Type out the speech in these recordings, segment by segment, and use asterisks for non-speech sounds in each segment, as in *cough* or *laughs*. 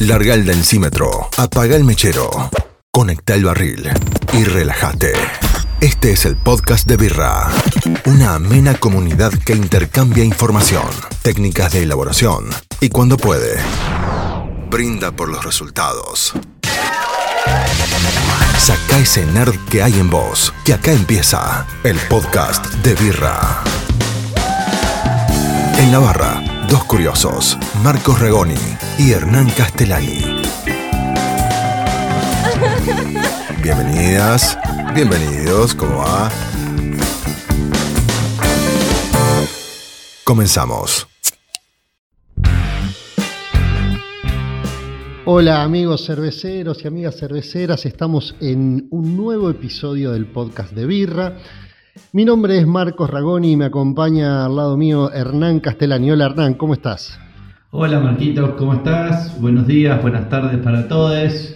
Larga el densímetro, apaga el mechero, conecta el barril y relájate. Este es el podcast de Birra, una amena comunidad que intercambia información, técnicas de elaboración y cuando puede, brinda por los resultados. Saca ese nerd que hay en vos, que acá empieza el podcast de Birra. En la barra, dos curiosos, Marcos Regoni y Hernán Castellani. Bienvenidas, bienvenidos, ¿cómo va? Comenzamos. Hola amigos cerveceros y amigas cerveceras, estamos en un nuevo episodio del podcast de Birra. Mi nombre es Marcos Ragoni y me acompaña al lado mío Hernán Castellani. Hola Hernán, ¿cómo estás? Hola Marquitos, ¿cómo estás? Buenos días, buenas tardes para todos.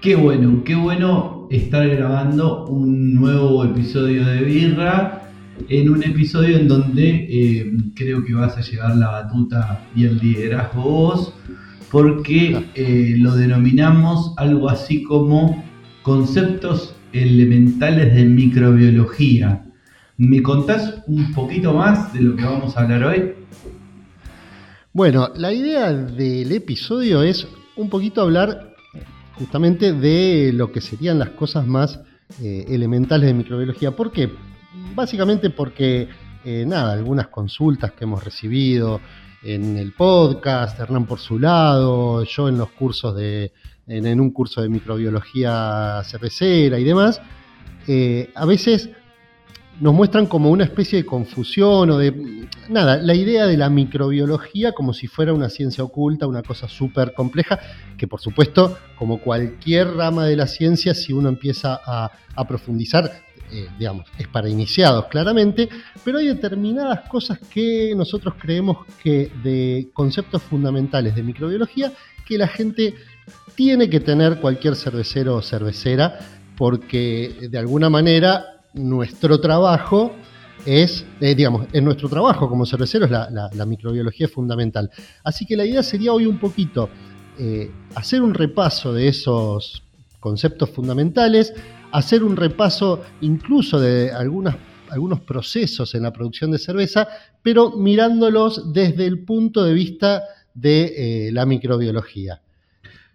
Qué bueno, qué bueno estar grabando un nuevo episodio de Birra, en un episodio en donde eh, creo que vas a llevar la batuta y el liderazgo vos, porque eh, lo denominamos algo así como conceptos elementales de microbiología. ¿Me contás un poquito más de lo que vamos a hablar hoy? Bueno, la idea del episodio es un poquito hablar justamente de lo que serían las cosas más eh, elementales de microbiología. ¿Por qué? Básicamente porque, eh, nada, algunas consultas que hemos recibido en el podcast, Hernán por su lado, yo en los cursos de, en, un curso de microbiología cervecera y demás, eh, a veces nos muestran como una especie de confusión o de, nada, la idea de la microbiología como si fuera una ciencia oculta, una cosa súper compleja, que por supuesto, como cualquier rama de la ciencia, si uno empieza a, profundizar, eh, digamos, es para iniciados claramente, pero hay determinadas cosas que nosotros creemos que de conceptos fundamentales de microbiología que la gente tiene que tener cualquier cervecero o cervecera, porque de alguna manera nuestro trabajo es, eh, digamos, en nuestro trabajo como cerveceros la, la, microbiología es fundamental. Así que la idea sería hoy un poquito eh, hacer un repaso de esos conceptos fundamentales, hacer un repaso incluso de algunos procesos en la producción de cerveza, pero mirándolos desde el punto de vista de eh, la microbiología.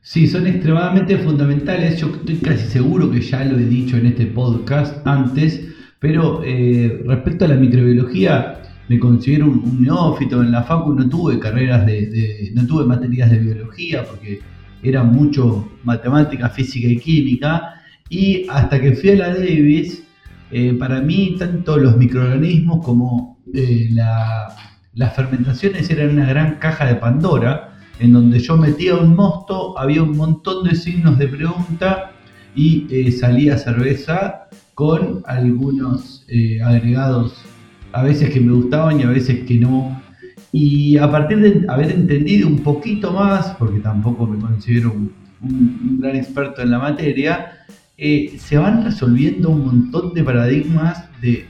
Sí, son extremadamente fundamentales. Yo estoy casi seguro que ya lo he dicho en este podcast antes, pero eh, respecto a la microbiología, me considero un, neófito. En la facu no tuve carreras de, no tuve materias de biología porque era mucho matemática, física y química. Y hasta que fui a la Davis, eh, para mí tanto los microorganismos como eh, las fermentaciones eran una gran caja de Pandora en donde yo metía un mosto, había un montón de signos de pregunta y eh, salía cerveza con algunos eh, agregados, a veces que me gustaban y a veces que no. Y a partir de haber entendido un poquito más, porque tampoco me considero un, gran experto en la materia, eh, se van resolviendo un montón de paradigmas de,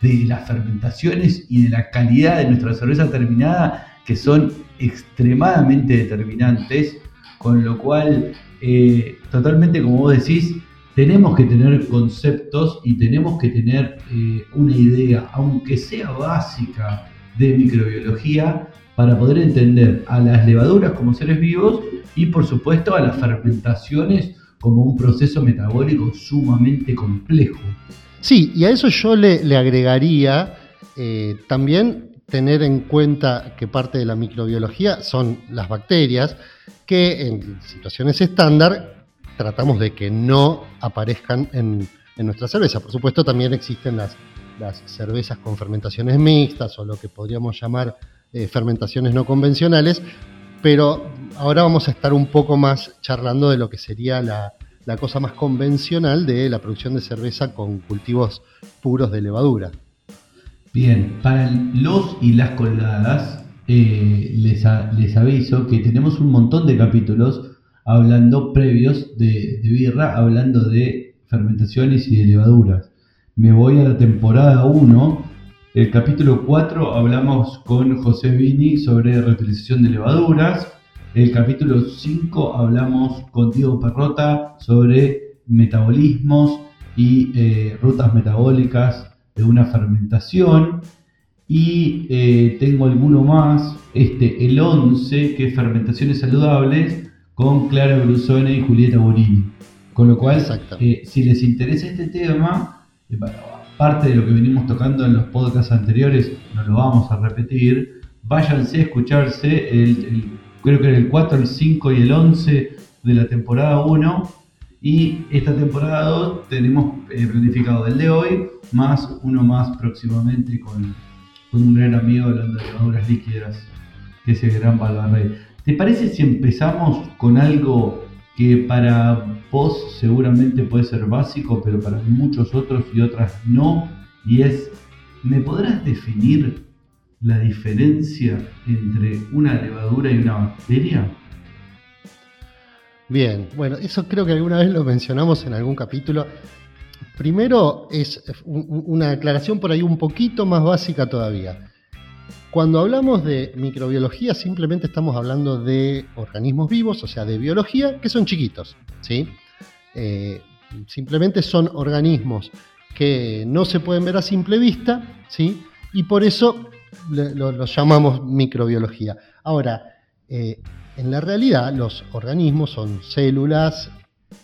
de las fermentaciones y de la calidad de nuestra cerveza terminada que son extremadamente determinantes, con lo cual, eh, totalmente como vos decís, tenemos que tener conceptos y tenemos que tener eh, una idea, aunque sea básica, de microbiología para poder entender a las levaduras como seres vivos y por supuesto a las fermentaciones como un proceso metabólico sumamente complejo. Sí, y a eso yo le, agregaría eh, también tener en cuenta que parte de la microbiología son las bacterias, que en situaciones estándar tratamos de que no aparezcan en, nuestra cerveza. Por supuesto, también existen las, las, cervezas con fermentaciones mixtas o lo que podríamos llamar eh, fermentaciones no convencionales, pero ahora vamos a estar un poco más charlando de lo que sería la, la cosa más convencional de la producción de cerveza con cultivos puros de levadura. Bien, para los y las colgadas, eh, les, les, aviso que tenemos un montón de capítulos hablando previos de, birra, hablando de fermentaciones y de levaduras. Me voy a la temporada 1. El capítulo 4 hablamos con José Vini sobre reutilización de levaduras. el capítulo 5 hablamos con Diego Perrota sobre metabolismos y eh, rutas metabólicas de una fermentación. Y eh, tengo alguno más, este, el 11, que es fermentaciones saludables, con Clara Brusone y Julieta Borini. Con lo cual, eh, si les interesa este tema, parte de lo que venimos tocando en los podcasts anteriores, no lo vamos a repetir, váyanse a escucharse el creo que era el 4, el 5 y el 11 de la temporada 1. Y esta temporada 2 tenemos eh, planificado el de hoy, más uno más próximamente con, un gran amigo hablando de levaduras líquidas, que es el gran Balbarrey. ¿Te parece si empezamos con algo que para vos seguramente puede ser básico, pero para muchos otros y otras no? Y es, ¿me podrás definir la diferencia entre una levadura y una bacteria? Bien, bueno, eso creo que alguna vez lo mencionamos en algún capítulo. Primero es una aclaración por ahí un poquito más básica todavía. Cuando hablamos de microbiología simplemente estamos hablando de organismos vivos, o sea, de biología, que son chiquitos, ¿sí? Eh, simplemente son organismos que no se pueden ver a simple vista, ¿sí? Y por eso lo, llamamos microbiología. Ahora, eh, en la realidad los organismos son células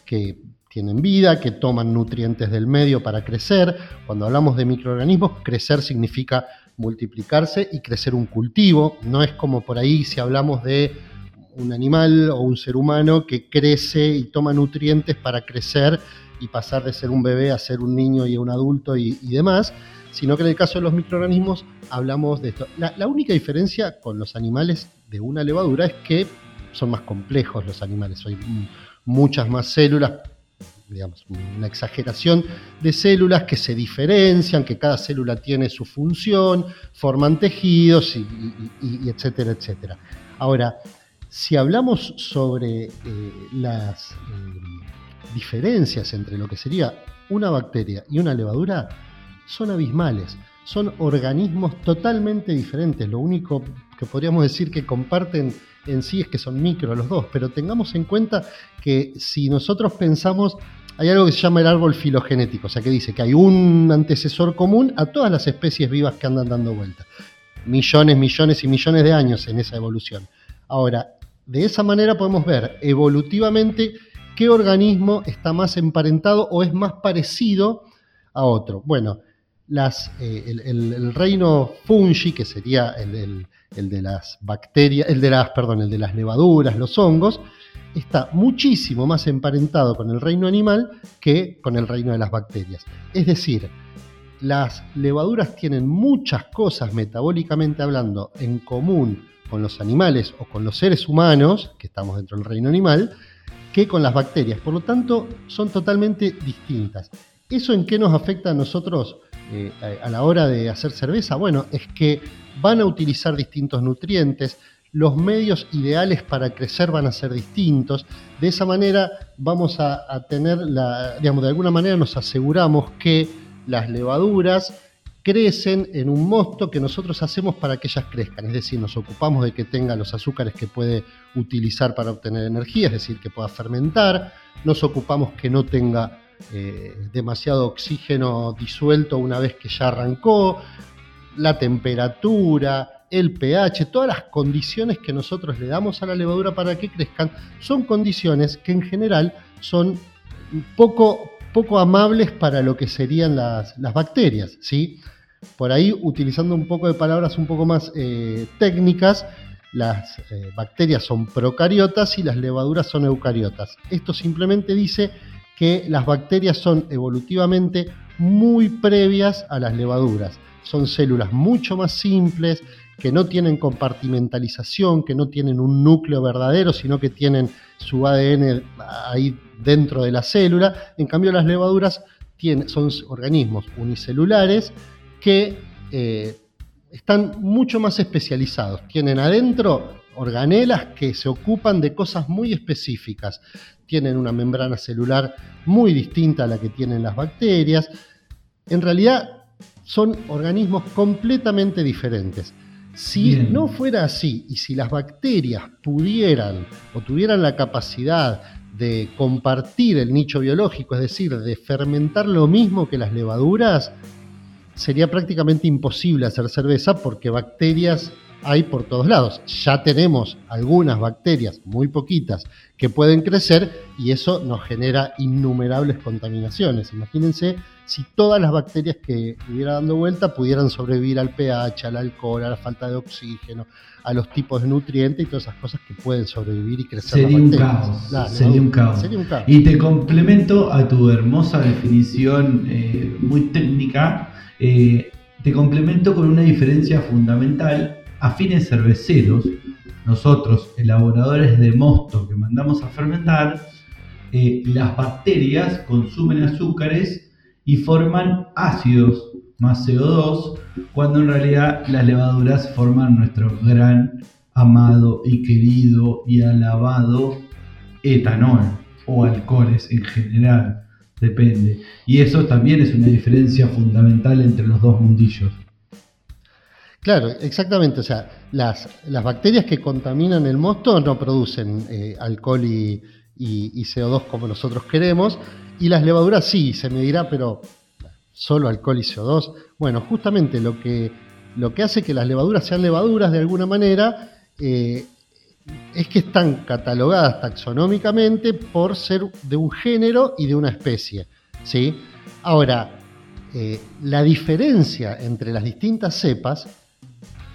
que tienen vida, que toman nutrientes del medio para crecer. Cuando hablamos de microorganismos, crecer significa multiplicarse y crecer un cultivo. No es como por ahí si hablamos de un animal o un ser humano que crece y toma nutrientes para crecer y pasar de ser un bebé a ser un niño y un adulto y demás, sino que en el caso de los microorganismos hablamos de esto. La, única diferencia con los animales de una levadura es que son más complejos los animales, hay muchas más células, digamos, una exageración de células que se diferencian, que cada célula tiene su función, forman tejidos y, etcétera, etcétera. Ahora, si hablamos sobre eh, las eh, diferencias entre lo que sería una bacteria y una levadura, son abismales son organismos totalmente diferentes. Lo único que podríamos decir que comparten en sí es que son micro los dos, pero tengamos en cuenta que si nosotros pensamos, hay algo que se llama el árbol filogenético, o sea que dice que hay un antecesor común a todas las especies vivas que andan dando vueltas. Millones, millones y millones de años en esa evolución. Ahora, de esa manera podemos ver evolutivamente qué organismo está más emparentado o es más parecido a otro. Bueno, las, eh, el, reino fungi, que sería el, de las bacterias, el de las, perdón, el de las levaduras, los hongos, está muchísimo más emparentado con el reino animal que con el reino de las bacterias. Es decir, las levaduras tienen muchas cosas metabólicamente hablando en común con los animales o con los seres humanos, que estamos dentro del reino animal, que con las bacterias. Por lo tanto, son totalmente distintas. ¿Eso en qué nos afecta a nosotros eh, a la hora de hacer cerveza? Bueno, es que van a utilizar distintos nutrientes, los medios ideales para crecer van a ser distintos. De esa manera vamos a, tener, la, digamos, de alguna manera nos aseguramos que las levaduras crecen en un mosto que nosotros hacemos para que ellas crezcan, es decir, nos ocupamos de que tenga los azúcares que puede utilizar para obtener energía, es decir, que pueda fermentar, nos ocupamos que no tenga eh, demasiado oxígeno disuelto una vez que ya arrancó, la temperatura, el pH, todas las condiciones que nosotros le damos a la levadura para que crezcan, son condiciones que en general son poco, poco amables para lo que serían las, bacterias. ¿sí? Por ahí, utilizando un poco de palabras un poco más eh, técnicas, las eh, bacterias son procariotas y las levaduras son eucariotas. Esto simplemente dice que las bacterias son evolutivamente muy previas a las levaduras. Son células mucho más simples, que no tienen compartimentalización, que no tienen un núcleo verdadero, sino que tienen su ADN ahí dentro de la célula. En cambio, las levaduras son organismos unicelulares que eh, están mucho más especializados. Tienen adentro organelas que se ocupan de cosas muy específicas. Tienen una membrana celular muy distinta a la que tienen las bacterias. En realidad son organismos completamente diferentes. Si Bien. no fuera así y si las bacterias pudieran o tuvieran la capacidad de compartir el nicho biológico, es decir, de fermentar lo mismo que las levaduras, sería prácticamente imposible hacer cerveza porque bacterias hay por todos lados. Ya tenemos algunas bacterias, muy poquitas, que pueden crecer y eso nos genera innumerables contaminaciones. Imagínense si todas las bacterias que hubiera dando vuelta pudieran sobrevivir al pH, al alcohol, a la falta de oxígeno, a los tipos de nutrientes y todas esas cosas que pueden sobrevivir y crecer. Sería las un bacterias. caos. Claro, sería un caos. Sería un caos. Y te complemento a tu hermosa definición eh, muy técnica, eh, te complemento con una diferencia fundamental. A fines cerveceros, nosotros, elaboradores de mosto que mandamos a fermentar, eh, las bacterias consumen azúcares y forman ácidos más CO2, cuando en realidad las levaduras forman nuestro gran, amado y querido y alabado etanol o alcoholes en general, depende. Y eso también es una diferencia fundamental entre los dos mundillos. Claro, exactamente. O sea, las, las bacterias que contaminan el mosto no producen eh, alcohol y, y- y CO2 como nosotros queremos, y las levaduras sí, se me dirá, pero solo alcohol y CO2. Bueno, justamente lo que, lo que hace que las levaduras sean levaduras de alguna manera eh, es que están catalogadas taxonómicamente por ser de un género y de una especie. ¿sí? Ahora, eh, la diferencia entre las distintas cepas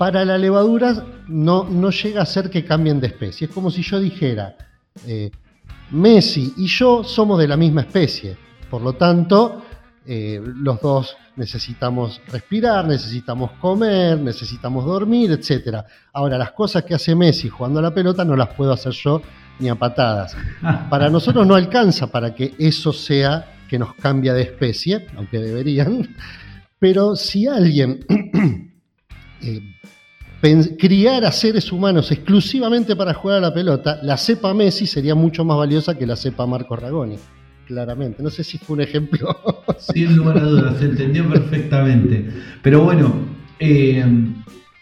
para la levadura no, no llega a ser que cambien de especie. Es como si yo dijera, eh, Messi y yo somos de la misma especie. Por lo tanto, eh, los dos necesitamos respirar, necesitamos comer, necesitamos dormir, etc. Ahora, las cosas que hace Messi jugando a la pelota no las puedo hacer yo ni a patadas. Para nosotros no alcanza para que eso sea que nos cambia de especie, aunque deberían. Pero si alguien eh, pen- criara seres humanos exclusivamente para jugar a la pelota, la cepa Messi sería mucho más valiosa que la cepa Marco Ragoni. Claramente. No sé si fue un ejemplo. *laughs* Sin lugar a dudas, se entendió perfectamente. Pero bueno, eh,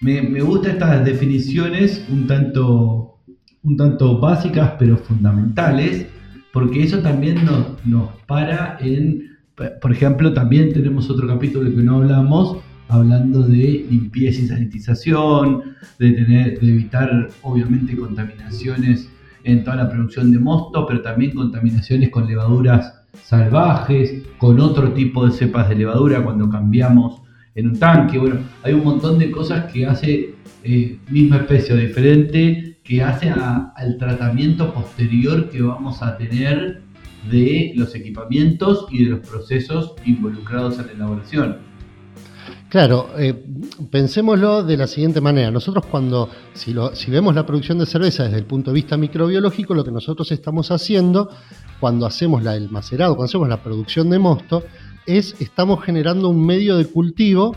me, me gustan estas definiciones un tanto, un tanto básicas pero fundamentales, porque eso también nos, nos para en, por ejemplo, también tenemos otro capítulo que no hablamos, hablando de limpieza y sanitización, de, evitar obviamente contaminaciones en toda la producción de mosto, pero también contaminaciones con levaduras salvajes, con otro tipo de cepas de levadura cuando cambiamos en un tanque. Bueno, hay un montón de cosas que hace eh, misma especie o diferente, que hace al tratamiento posterior que vamos a tener de los equipamientos y de los procesos involucrados en la elaboración. Claro, eh, pensémoslo de la siguiente manera. Nosotros cuando, si, vemos la producción de cerveza desde el punto de vista microbiológico, lo que nosotros estamos haciendo cuando hacemos la, el macerado, cuando hacemos la producción de mosto, es estamos generando un medio de cultivo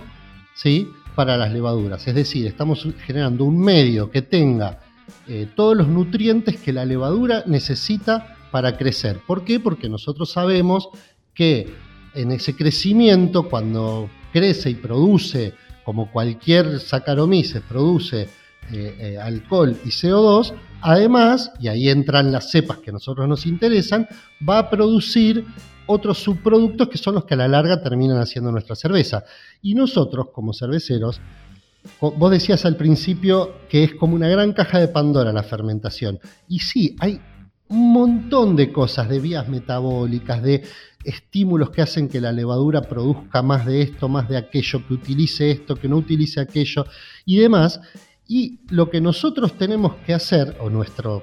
¿sí? para las levaduras. Es decir, estamos generando un medio que tenga eh, todos los nutrientes que la levadura necesita para crecer. ¿Por qué? Porque nosotros sabemos que en ese crecimiento, cuando crece y produce, como cualquier Saccharomyces, produce eh, eh, alcohol y CO2, además, y ahí entran las cepas que a nosotros nos interesan, va a producir otros subproductos que son los que a la larga terminan haciendo nuestra cerveza. Y nosotros, como cerveceros, vos decías al principio que es como una gran caja de Pandora la fermentación. Y sí, hay un montón de cosas, de vías metabólicas, de estímulos que hacen que la levadura produzca más de esto, más de aquello, que utilice esto, que no utilice aquello y demás. Y lo que nosotros tenemos que hacer, o nuestro,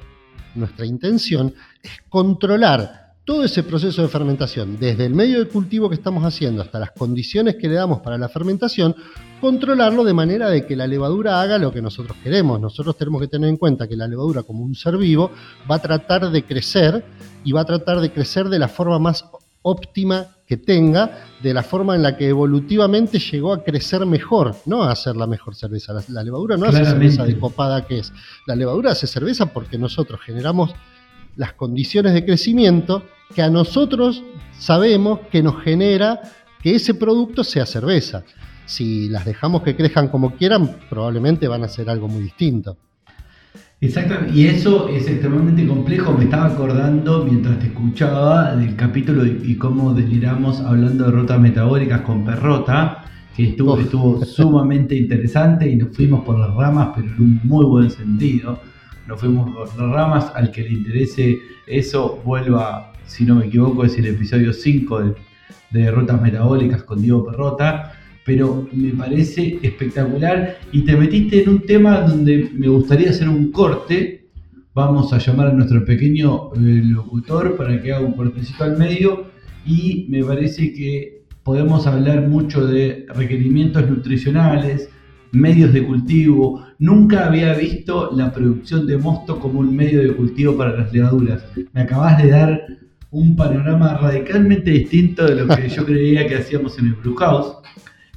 nuestra intención, es controlar todo ese proceso de fermentación, desde el medio de cultivo que estamos haciendo hasta las condiciones que le damos para la fermentación, controlarlo de manera de que la levadura haga lo que nosotros queremos. Nosotros tenemos que tener en cuenta que la levadura como un ser vivo va a tratar de crecer y va a tratar de crecer de la forma más óptima que tenga, de la forma en la que evolutivamente llegó a crecer mejor, no a hacer la mejor cerveza. La, la levadura no hace cerveza de copada que es. La levadura hace cerveza porque nosotros generamos las condiciones de crecimiento que a nosotros sabemos que nos genera que ese producto sea cerveza. Si las dejamos que crezcan como quieran, probablemente van a ser algo muy distinto. Exactamente, y eso es extremadamente complejo. Me estaba acordando mientras te escuchaba del capítulo y, cómo deliramos hablando de rutas metabólicas con Perrota, que estuvo, estuvo sumamente interesante y nos fuimos por las ramas, pero en un muy buen sentido. Nos fuimos por las ramas, al que le interese eso, vuelva, si no me equivoco, es el episodio 5 de, de Metabólicas con Diego Perrota pero me parece espectacular y te metiste en un tema donde me gustaría hacer un corte. Vamos a llamar a nuestro pequeño eh, locutor para que haga un cortecito al medio y me parece que podemos hablar mucho de requerimientos nutricionales, medios de cultivo. Nunca había visto la producción de mosto como un medio de cultivo para las levaduras. Me acabas de dar un panorama radicalmente distinto de lo que yo creía que hacíamos en el Blue House.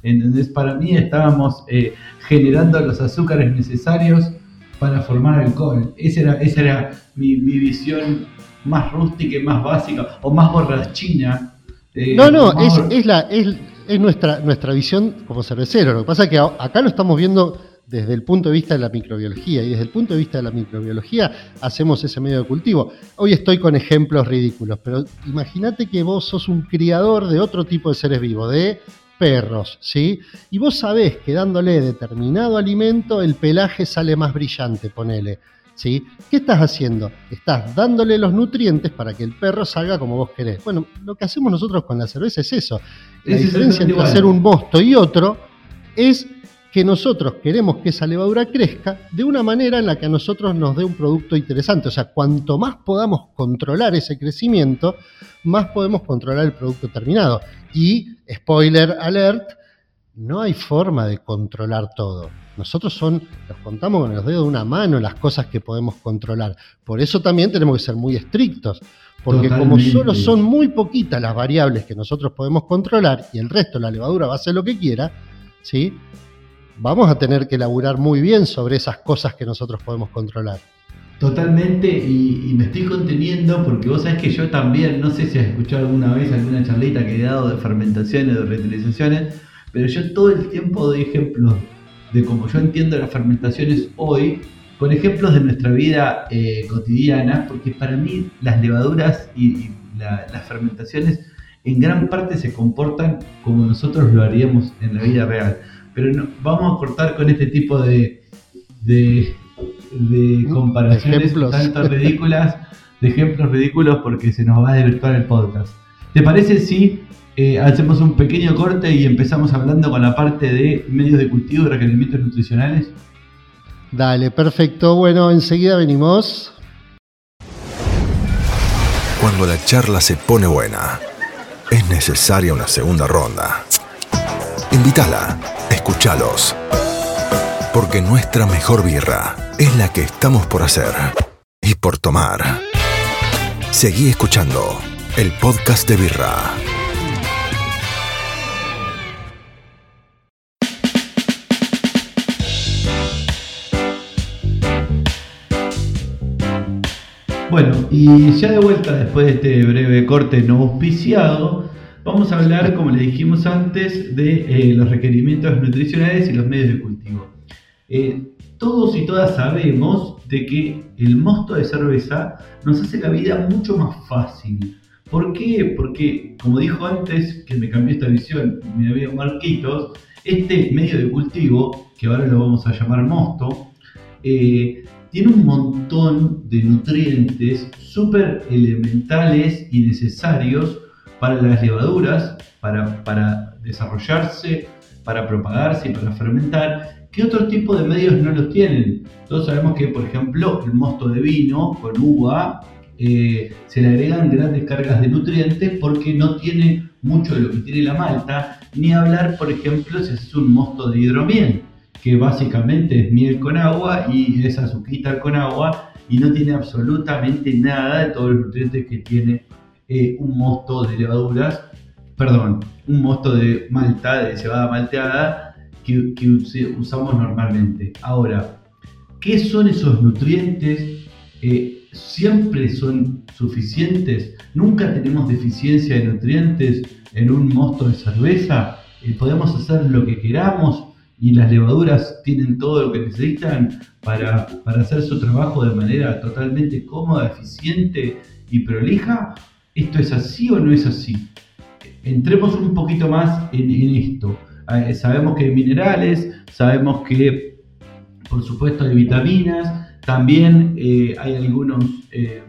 Entonces, para mí estábamos eh, generando los azúcares necesarios para formar alcohol. Esa era, esa era mi, visión más rústica y más básica, o más borrachina. Eh, no, no, es, es, la, es, es, nuestra, nuestra visión como cervecero. Lo que pasa es que acá lo estamos viendo desde el punto de vista de la microbiología y desde el punto de vista de la microbiología hacemos ese medio de cultivo. Hoy estoy con ejemplos ridículos, pero imagínate que vos sos un criador de otro tipo de seres vivos, de perros, ¿sí? Y vos sabés que dándole determinado alimento el pelaje sale más brillante, ponele, ¿sí? ¿Qué estás haciendo? Estás dándole los nutrientes para que el perro salga como vos querés. Bueno, lo que hacemos nosotros con la cerveza es eso. La diferencia entre hacer un mosto y otro es que nosotros queremos que esa levadura crezca de una manera en la que a nosotros nos dé un producto interesante. O sea, cuanto más podamos controlar ese crecimiento, más podemos controlar el producto terminado. Y, spoiler alert, no hay forma de controlar todo. Nosotros son, los contamos con los dedos de una mano las cosas que podemos controlar. Por eso también tenemos que ser muy estrictos. Porque como solo son muy poquitas las variables que nosotros podemos controlar y el resto, la levadura va a hacer lo que quiera, ¿sí? Vamos a tener que elaborar muy bien sobre esas cosas que nosotros podemos controlar. Totalmente, y, me estoy conteniendo porque vos sabés que yo también, no sé si has escuchado alguna vez alguna charlita que he dado de fermentaciones, de reutilizaciones, pero yo todo el tiempo doy ejemplos de cómo yo entiendo las fermentaciones hoy, con ejemplos de nuestra vida eh, cotidiana, porque para mí las levaduras y, las fermentaciones en gran parte se comportan como nosotros lo haríamos en la vida real. Pero vamos a cortar con este tipo de, de, comparaciones tanto ridículas, de ejemplos ridículos, porque se nos va a desvirtuar el podcast. ¿Te parece si eh, hacemos un pequeño corte y empezamos hablando con la parte de medios de cultivo y requerimientos nutricionales? Dale, perfecto. Bueno, enseguida venimos. Cuando la charla se pone buena, es necesaria una segunda ronda. Invítala escúchalos. Porque nuestra mejor birra es la que estamos por hacer y por tomar. Seguí escuchando el podcast de birra. Bueno, y ya de vuelta después de este breve corte no auspiciado, Vamos a hablar, como le dijimos antes, de eh, los requerimientos nutricionales y los medios de cultivo. Eh, todos y todas sabemos de que el mosto de cerveza nos hace la vida mucho más fácil. ¿Por qué? Porque, como dijo antes, que me cambió esta visión mi amigo Marquitos, este medio de cultivo, que ahora lo vamos a llamar mosto, eh, tiene un montón de nutrientes súper elementales y necesarios para las levaduras, para, desarrollarse, para propagarse y para fermentar, ¿qué otro tipo de medios no los tienen? Todos sabemos que, por ejemplo, el mosto de vino con uva eh, se le agregan grandes cargas de nutrientes porque no tiene mucho de lo que tiene la malta, ni hablar, por ejemplo, si es un mosto de hidromiel, que básicamente es miel con agua y es azúcar con agua y no tiene absolutamente nada de todos los nutrientes que tiene eh, un mosto de levaduras, perdón, un mosto de malta, de cebada malteada, que, usamos normalmente. Ahora, ¿qué son esos nutrientes? Eh, ¿Siempre son suficientes? ¿Nunca tenemos deficiencia de nutrientes en un mosto de cerveza? eh, podemos hacer lo que queramos y las levaduras tienen todo lo que necesitan para, para hacer su trabajo de manera totalmente cómoda, eficiente y prolija. ¿Esto es así o no es así? Entremos un poquito más en, en esto. Eh, sabemos que hay minerales, sabemos que por supuesto hay vitaminas, también eh, hay algunos, eh,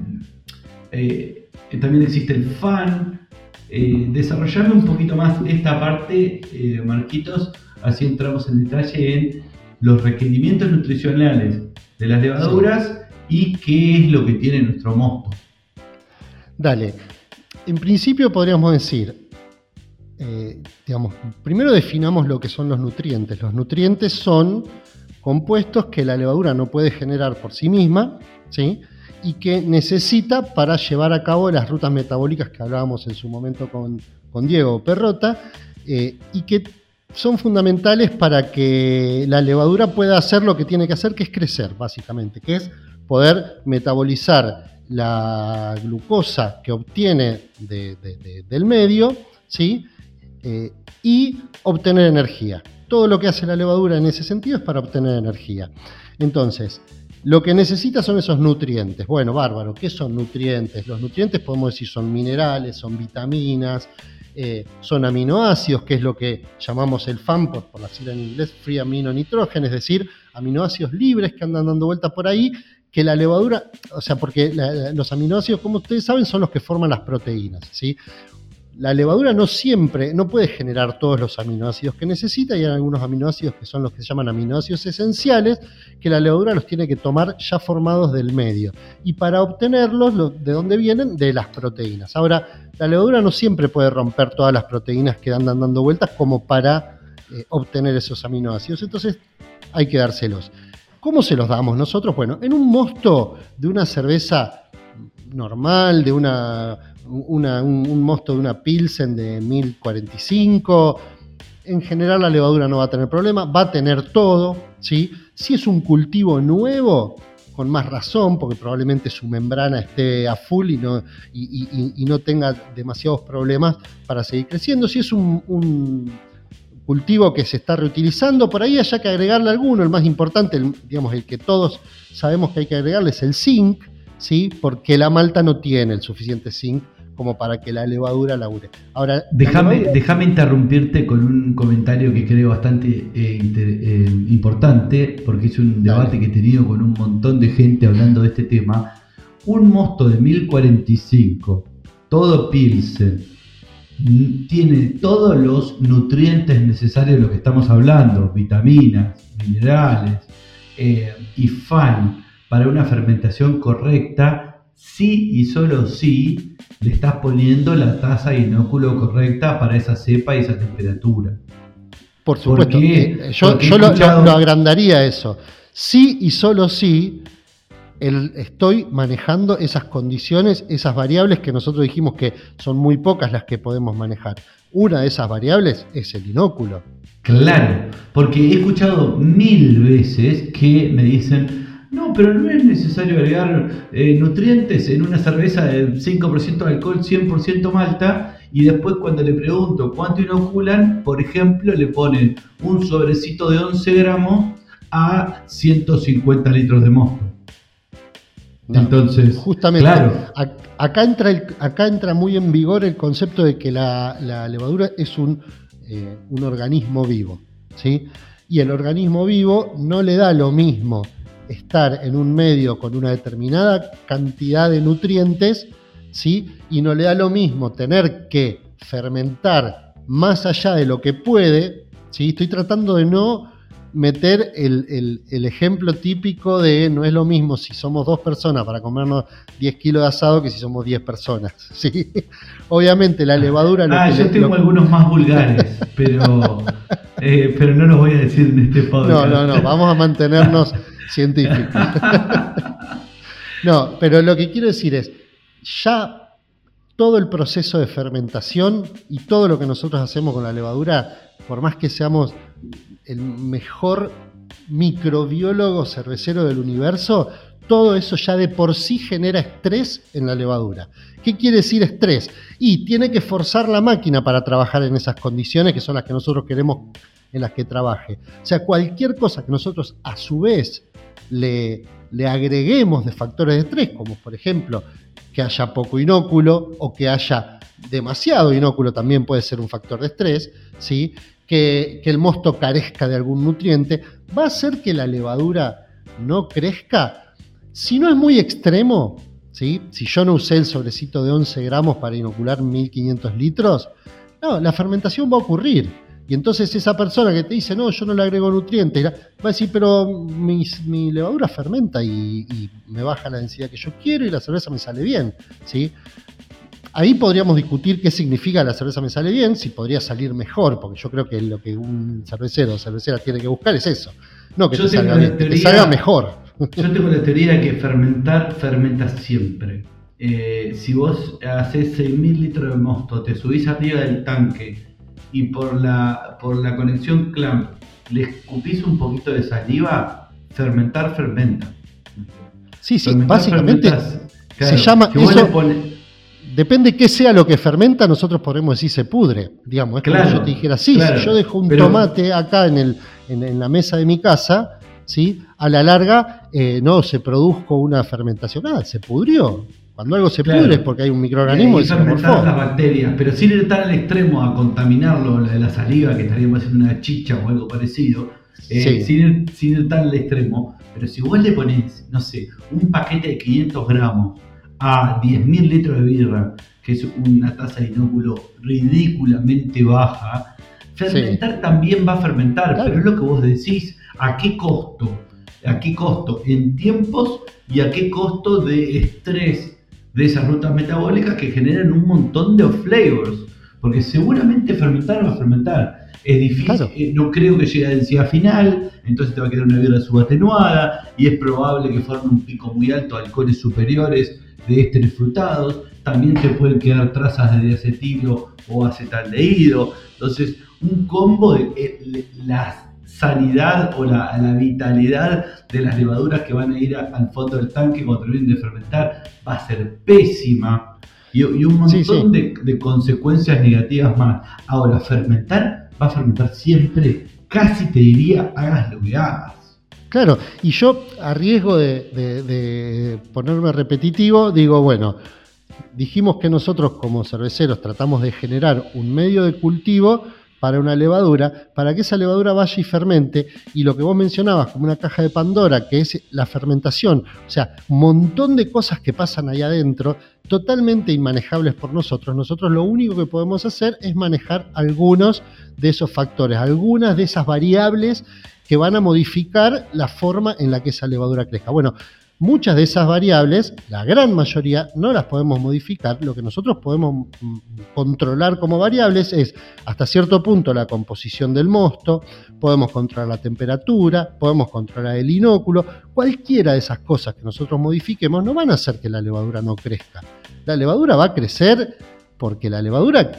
también existe el fan. desarrollando un poquito más esta parte, Marquitos, así entramos en detalle en los requerimientos nutricionales de las levaduras y qué es lo que tiene nuestro mosto. Dale, en principio podríamos decir, eh, digamos, primero definamos lo que son los nutrientes. Los nutrientes son compuestos que la levadura no puede generar por sí misma, ¿sí? y que necesita para llevar a cabo las rutas metabólicas que hablábamos en su momento con, Diego Perrota, eh, y que son fundamentales para que la levadura pueda hacer lo que tiene que hacer, que es crecer, básicamente, que es poder metabolizar la glucosa que obtiene del medio, ¿sí? Eh, y obtener energía. Todo lo que hace la levadura en ese sentido es para obtener energía. Entonces, lo que necesita son esos nutrientes. Bueno, bárbaro, ¿qué son nutrientes? Los nutrientes podemos decir son minerales, son vitaminas, eh, son aminoácidos, que es lo que llamamos el FAM, por, por decirlo en inglés, Free Amino Nitrogen, es decir, aminoácidos libres que andan dando vueltas por ahí, que la levadura, o sea, porque los aminoácidos, como ustedes saben, son los que forman las proteínas, ¿sí? la levadura no siempre, no puede generar todos los aminoácidos que necesita y hay algunos aminoácidos que son los que se llaman aminoácidos esenciales que la levadura los tiene que tomar ya formados del medio. Y para obtenerlos, ¿de dónde vienen? De las proteínas. Ahora, la levadura no siempre puede romper todas las proteínas que andan dando vueltas como para eh, obtener esos aminoácidos. Entonces, hay que dárselos. ¿Cómo se los damos nosotros? Bueno, en un mosto de una cerveza normal, de una un, mosto de una Pilsen de 1045. En general la levadura no va a tener problema, va a tener todo. ¿sí? Si es un cultivo nuevo, con más razón, porque probablemente su membrana esté a full y no, y, no tenga demasiados problemas para seguir creciendo. Si es un, cultivo que se está reutilizando, por ahí haya que agregarle alguno. El más importante, digamos, el que todos sabemos que hay que agregarle es el zinc, ¿sí? porque la malta no tiene el suficiente zinc como para que la levadura labure. Ahora, déjame, déjame interrumpirte con un comentario que creo bastante eh, eh, importante, porque es un debate que he tenido con un montón de gente hablando de este tema. Un mosto de 1045, todo Pilsen, tiene todos los nutrientes necesarios de lo que estamos hablando, vitaminas, minerales eh, y fan para una fermentación correcta, sí y solo sí le estás poniendo la tasa de inóculo correcta para esa cepa y esa temperatura. Por supuesto, eh, yo, lo, agrandaría eso. Sí y solo sí estoy manejando esas condiciones, esas variables que nosotros dijimos que son muy pocas las que podemos manejar. Una de esas variables es el inóculo. Claro, porque he escuchado mil veces que me dicen, no, pero no es necesario agregar eh, nutrientes en una cerveza de 5% de alcohol, 100% malta, y después cuando le pregunto cuánto inoculan, por ejemplo, le ponen un sobrecito de 11 gramos a 150 litros de mosto. Entonces, justamente, acá, entra acá entra muy en vigor el concepto de que la, levadura es un, eh, un organismo vivo. ¿sí? Y el organismo vivo no le da lo mismo estar en un medio con una determinada cantidad de nutrientes, ¿sí? Y no le da lo mismo tener que fermentar más allá de lo que puede, ¿sí? Estoy tratando de no meter el, ejemplo típico de no es lo mismo si somos dos personas para comernos 10 kilos de asado que si somos 10 personas. *laughs* ¿sí? Obviamente la levadura... Ah, yo tengo algunos más vulgares, pero, *laughs* eh, pero no los voy a decir en este podcast. No, no, no, vamos a mantenernos *laughs* científico. no, pero lo que quiero decir es, ya todo el proceso de fermentación y todo lo que nosotros hacemos con la levadura, por más que seamos el mejor microbiólogo cervecero del universo, todo eso ya de por sí genera estrés en la levadura. ¿Qué quiere decir estrés? Y tiene que forzar la máquina para trabajar en esas condiciones que son las que nosotros queremos en las que trabaje. O sea, cualquier cosa que nosotros a su vez le, le agreguemos de factores de estrés, como por ejemplo que haya poco inóculo o que haya demasiado inóculo también puede ser un factor de estrés, ¿sí? Que, el mosto carezca de algún nutriente, va a hacer que la levadura no crezca. Si no es muy extremo, ¿sí? si yo no usé el sobrecito de 11 gramos para inocular 1500 litros, no, la fermentación va a ocurrir. Y entonces esa persona que te dice, no, yo no le agrego nutrientes, va a decir, pero mi, mi levadura fermenta y, y, me baja la densidad que yo quiero y la cerveza me sale bien. ¿sí? Ahí podríamos discutir qué significa la cerveza me sale bien, si podría salir mejor, porque yo creo que lo que un cervecero o cervecera tiene que buscar es eso. No que, te salga, que te salga, mejor. Yo tengo la teoría de que fermentar fermenta siempre. Eh, si vos haces 6.000 litros de mosto, te subís arriba del tanque y por la, por la conexión clamp le escupís un poquito de saliva, fermentar fermenta. Sí, sí, fermentar, básicamente se llama eso, depende qué sea lo que fermenta, nosotros podemos decir se pudre. Digamos, es claro, como yo te dijera, sí, si yo dejo un tomate acá en, el, en, la mesa de mi casa, ¿sí? a la larga eh, no se produjo una fermentación, nada, se pudrió. Cuando algo se claro. pudre es porque hay un microorganismo y, y se fermentar las bacterias, pero sin estar al extremo a contaminarlo, la, la saliva, que estaríamos haciendo una chicha o algo parecido, eh, sí. sin, sin estar al extremo. Pero si vos le pones, no sé, un paquete de 500 gramos a 10.000 litros de birra, que es una tasa de inóculo ridículamente baja, fermentar sí. también va a fermentar, claro. pero es lo que vos decís, ¿a qué costo? ¿A qué costo? En tiempos y a qué costo de estrés de esas rutas metabólicas que generan un montón de flavors. Porque seguramente fermentar va a fermentar. Es difícil, claro. eh, no creo que llegue a densidad final, entonces te va a quedar una birra subatenuada y es probable que forme un pico muy alto alcoholes superiores de ésteres frutados, también te pueden quedar trazas de diacetilo o acetaldehído. Entonces, un combo de eh, la sanidad o la, la, vitalidad de las levaduras que van a ir a, al fondo del tanque cuando terminen de fermentar va a ser pésima. Y, y un montón sí, sí. De, de consecuencias negativas más. Ahora, fermentar va a fermentar siempre, casi te diría, hagas lo que hagas. Claro, y yo a riesgo de, ponerme repetitivo, digo, bueno, dijimos que nosotros como cerveceros tratamos de generar un medio de cultivo para una levadura, para que esa levadura vaya y fermente, y lo que vos mencionabas como una caja de Pandora, que es la fermentación, o sea, un montón de cosas que pasan ahí adentro, totalmente inmanejables por nosotros. Nosotros lo único que podemos hacer es manejar algunos de esos factores, algunas de esas variables que van a modificar la forma en la que esa levadura crezca. Bueno, muchas de esas variables, la gran mayoría, no las podemos modificar. Lo que nosotros podemos mm, controlar como variables es hasta cierto punto la composición del mosto, podemos controlar la temperatura, podemos controlar el inóculo. Cualquiera de esas cosas que nosotros modifiquemos no van a hacer que la levadura no crezca. La levadura va a crecer porque la levadura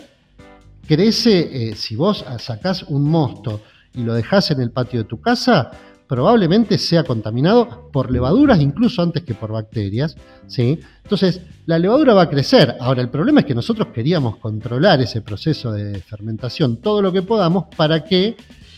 crece, eh, si vos sacás un mosto, y lo dejas en el patio de tu casa, probablemente sea contaminado por levaduras incluso antes que por bacterias. ¿sí? Entonces, la levadura va a crecer. Ahora, el problema es que nosotros queríamos controlar ese proceso de fermentación todo lo que podamos para que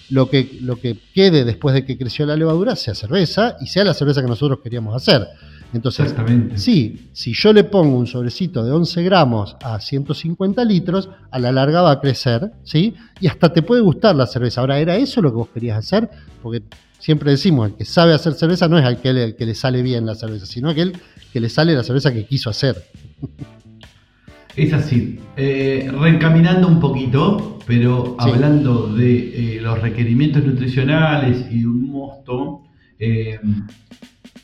lo que, lo que quede después de que creció la levadura sea cerveza y sea la cerveza que nosotros queríamos hacer. Entonces, sí, si yo le pongo un sobrecito de 11 gramos a 150 litros, a la larga va a crecer, ¿sí? Y hasta te puede gustar la cerveza. Ahora, ¿era eso lo que vos querías hacer? Porque siempre decimos, el que sabe hacer cerveza no es aquel el que le sale bien la cerveza, sino aquel que le sale la cerveza que quiso hacer. *laughs* Es así. Eh, reencaminando un poquito, pero sí. hablando de eh, los requerimientos nutricionales y un mosto, eh,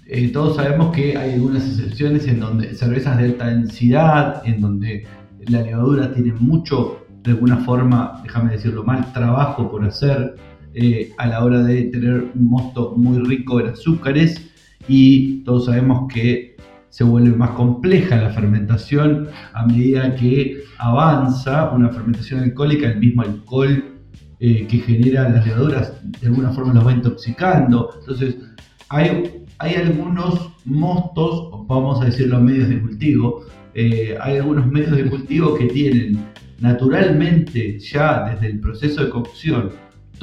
eh, todos sabemos que hay algunas excepciones en donde cervezas de alta densidad, en donde la levadura tiene mucho, de alguna forma, déjame decirlo mal, trabajo por hacer eh, a la hora de tener un mosto muy rico en azúcares y todos sabemos que se vuelve más compleja la fermentación a medida que avanza una fermentación alcohólica, el mismo alcohol eh, que genera las levaduras de alguna forma los va intoxicando. Entonces, hay hay algunos mostos, vamos a decir los medios de cultivo, eh, hay algunos medios de cultivo que tienen naturalmente ya desde el proceso de cocción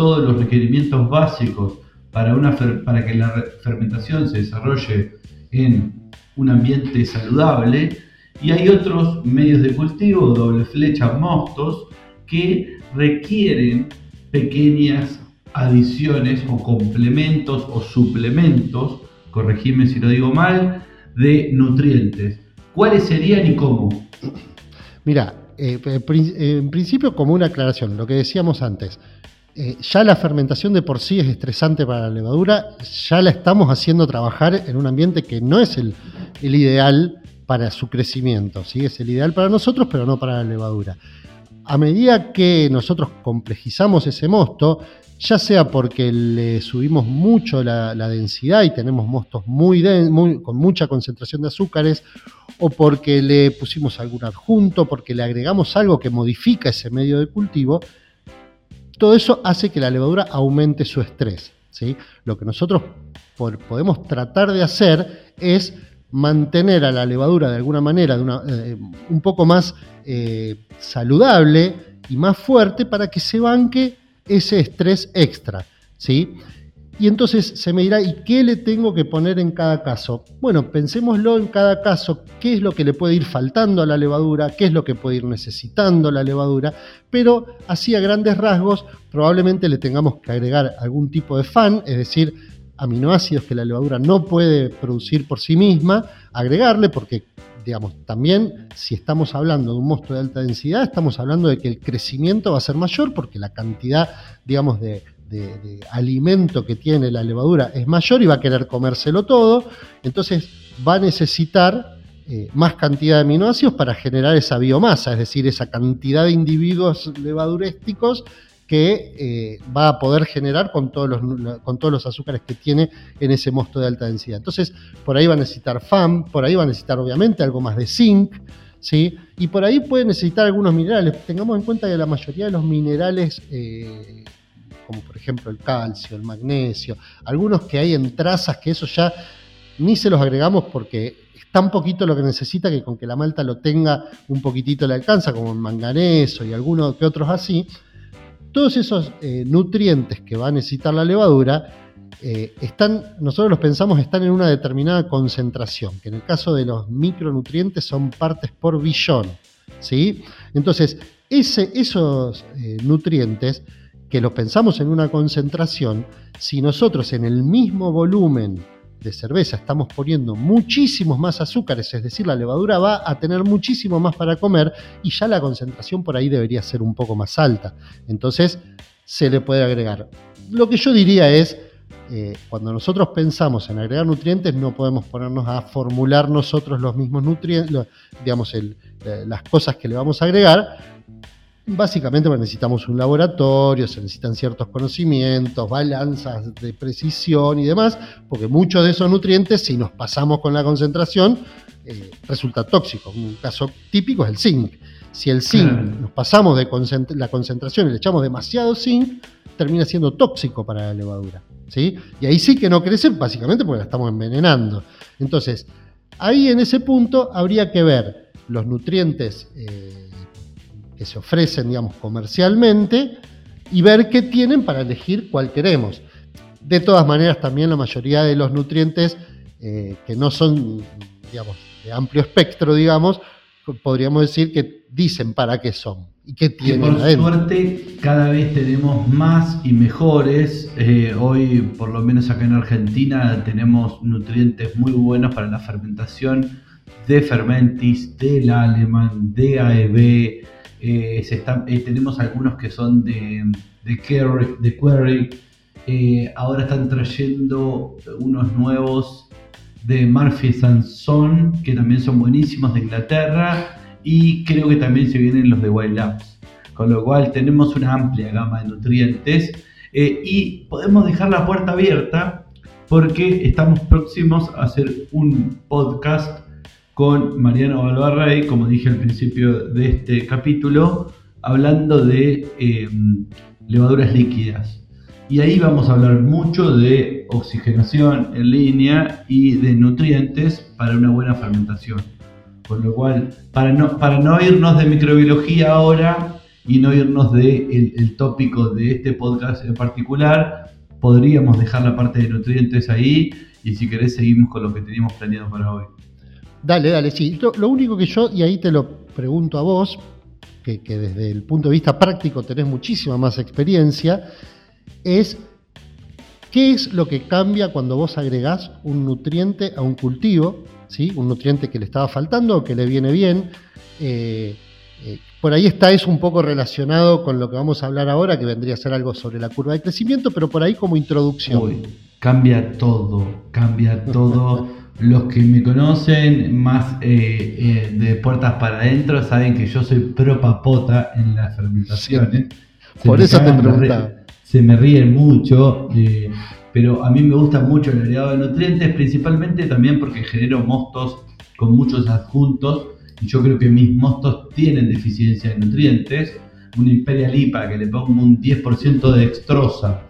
todos los requerimientos básicos para, una para que la fermentación se desarrolle en un ambiente saludable y hay otros medios de cultivo, doble flecha, mostos, que requieren pequeñas adiciones o complementos o suplementos, corregime si lo digo mal, de nutrientes. ¿Cuáles serían y cómo? Mira, eh, en principio como una aclaración, lo que decíamos antes, eh, ya la fermentación de por sí es estresante para la levadura, ya la estamos haciendo trabajar en un ambiente que no es el, ideal para su crecimiento, ¿sí? es el ideal para nosotros, pero no para la levadura. A medida que nosotros complejizamos ese mosto, ya sea porque le subimos mucho la, densidad y tenemos mostos muy, con mucha concentración de azúcares, o porque le pusimos algún adjunto, porque le agregamos algo que modifica ese medio de cultivo, todo eso hace que la levadura aumente su estrés. ¿sí? Lo que nosotros podemos tratar de hacer es mantener a la levadura de alguna manera eh, un poco más eh, saludable y más fuerte para que se banque ese estrés extra. ¿sí? Y entonces se me dirá, ¿y qué le tengo que poner en cada caso? Bueno, pensémoslo en cada caso, qué es lo que le puede ir faltando a la levadura, qué es lo que puede ir necesitando la levadura, pero así a grandes rasgos probablemente le tengamos que agregar algún tipo de fan, es decir, aminoácidos que la levadura no puede producir por sí misma, agregarle porque digamos, también si estamos hablando de un mosto de alta densidad, estamos hablando de que el crecimiento va a ser mayor porque la cantidad, digamos, de, de, alimento que tiene la levadura es mayor y va a querer comérselo todo, entonces va a necesitar eh, más cantidad de aminoácidos para generar esa biomasa, es decir, esa cantidad de individuos levadurésticos que eh, va a poder generar con todos, los, con todos los azúcares que tiene en ese mosto de alta densidad. Entonces, por ahí va a necesitar FAM, por ahí va a necesitar obviamente algo más de zinc, ¿sí? y por ahí puede necesitar algunos minerales. Tengamos en cuenta que la mayoría de los minerales eh, como por ejemplo el calcio, el magnesio, algunos que hay en trazas que eso ya ni se los agregamos porque es tan poquito lo que necesita que con que la malta lo tenga un poquitito le alcanza, como el manganeso y algunos que otros así. Todos esos eh, nutrientes que va a necesitar la levadura eh, están, nosotros los pensamos, están en una determinada concentración, que en el caso de los micronutrientes son partes por billón. ¿sí? Entonces, ese, esos eh, nutrientes que lo pensamos en una concentración, si nosotros en el mismo volumen de cerveza estamos poniendo muchísimos más azúcares, es decir, la levadura va a tener muchísimo más para comer y ya la concentración por ahí debería ser un poco más alta. Entonces se le puede agregar. Lo que yo diría es, eh, cuando nosotros pensamos en agregar nutrientes, no podemos ponernos a formular nosotros los mismos nutrientes, digamos, las cosas que le vamos a agregar, Básicamente necesitamos un laboratorio, se necesitan ciertos conocimientos, balanzas de precisión y demás, porque muchos de esos nutrientes, si nos pasamos con la concentración, eh, resulta tóxico. Un caso típico es el zinc. Si el zinc nos pasamos de la concentración y le echamos demasiado zinc, termina siendo tóxico para la levadura. ¿sí? Y ahí sí que no crece, básicamente porque la estamos envenenando. Entonces, ahí en ese punto habría que ver los nutrientes. Eh, que se ofrecen, digamos, comercialmente y ver qué tienen para elegir cuál queremos. De todas maneras, también la mayoría de los nutrientes eh, que no son, digamos, de amplio espectro, digamos, podríamos decir que dicen para qué son y qué tienen. por suerte, cada vez tenemos más y mejores. Eh, hoy, por lo menos acá en Argentina, tenemos nutrientes muy buenos para la fermentación de fermentis, del alemán, de AEB, eh, eh, tenemos algunos que son de, de, Query, eh, ahora están trayendo unos nuevos de Murphy Son, que también son buenísimos de Inglaterra, y creo que también se vienen los de Wild Labs. Con lo cual tenemos una amplia gama de nutrientes. Y podemos dejar la puerta abierta porque estamos próximos a hacer un podcast con Mariano Balbarrey, como dije al principio de este capítulo, hablando de em, levaduras líquidas. Y ahí vamos a hablar mucho de oxigenación en línea y de nutrientes para una buena fermentación. Con lo cual, para no, para no irnos de microbiología ahora y no irnos del el tópico de este podcast en particular, podríamos dejar la parte de nutrientes ahí y si querés seguimos con lo que teníamos planeado para hoy. Dale, dale, sí. Lo, único que yo, y ahí te lo pregunto a vos, que, desde el punto de vista práctico tenés muchísima más experiencia, es qué es lo que cambia cuando vos agregás un nutriente a un cultivo, ¿sí? un nutriente que le estaba faltando o que le viene bien. Eh, eh, por ahí está eso un poco relacionado con lo que vamos a hablar ahora, que vendría a ser algo sobre la curva de crecimiento, pero por ahí como introducción. cambia todo, cambia todo. *laughs* Los que me conocen más eh, eh, de puertas para adentro saben que yo soy pro papota en las fermentaciones. Por eso te preguntaba. Se me ríen mucho, pero a mí me gusta mucho el agregado de nutrientes, principalmente también porque genero mostos con muchos adjuntos y yo creo que mis mostos tienen deficiencia de nutrientes, un Imperial IPA que le pongo un 10% de extrosa,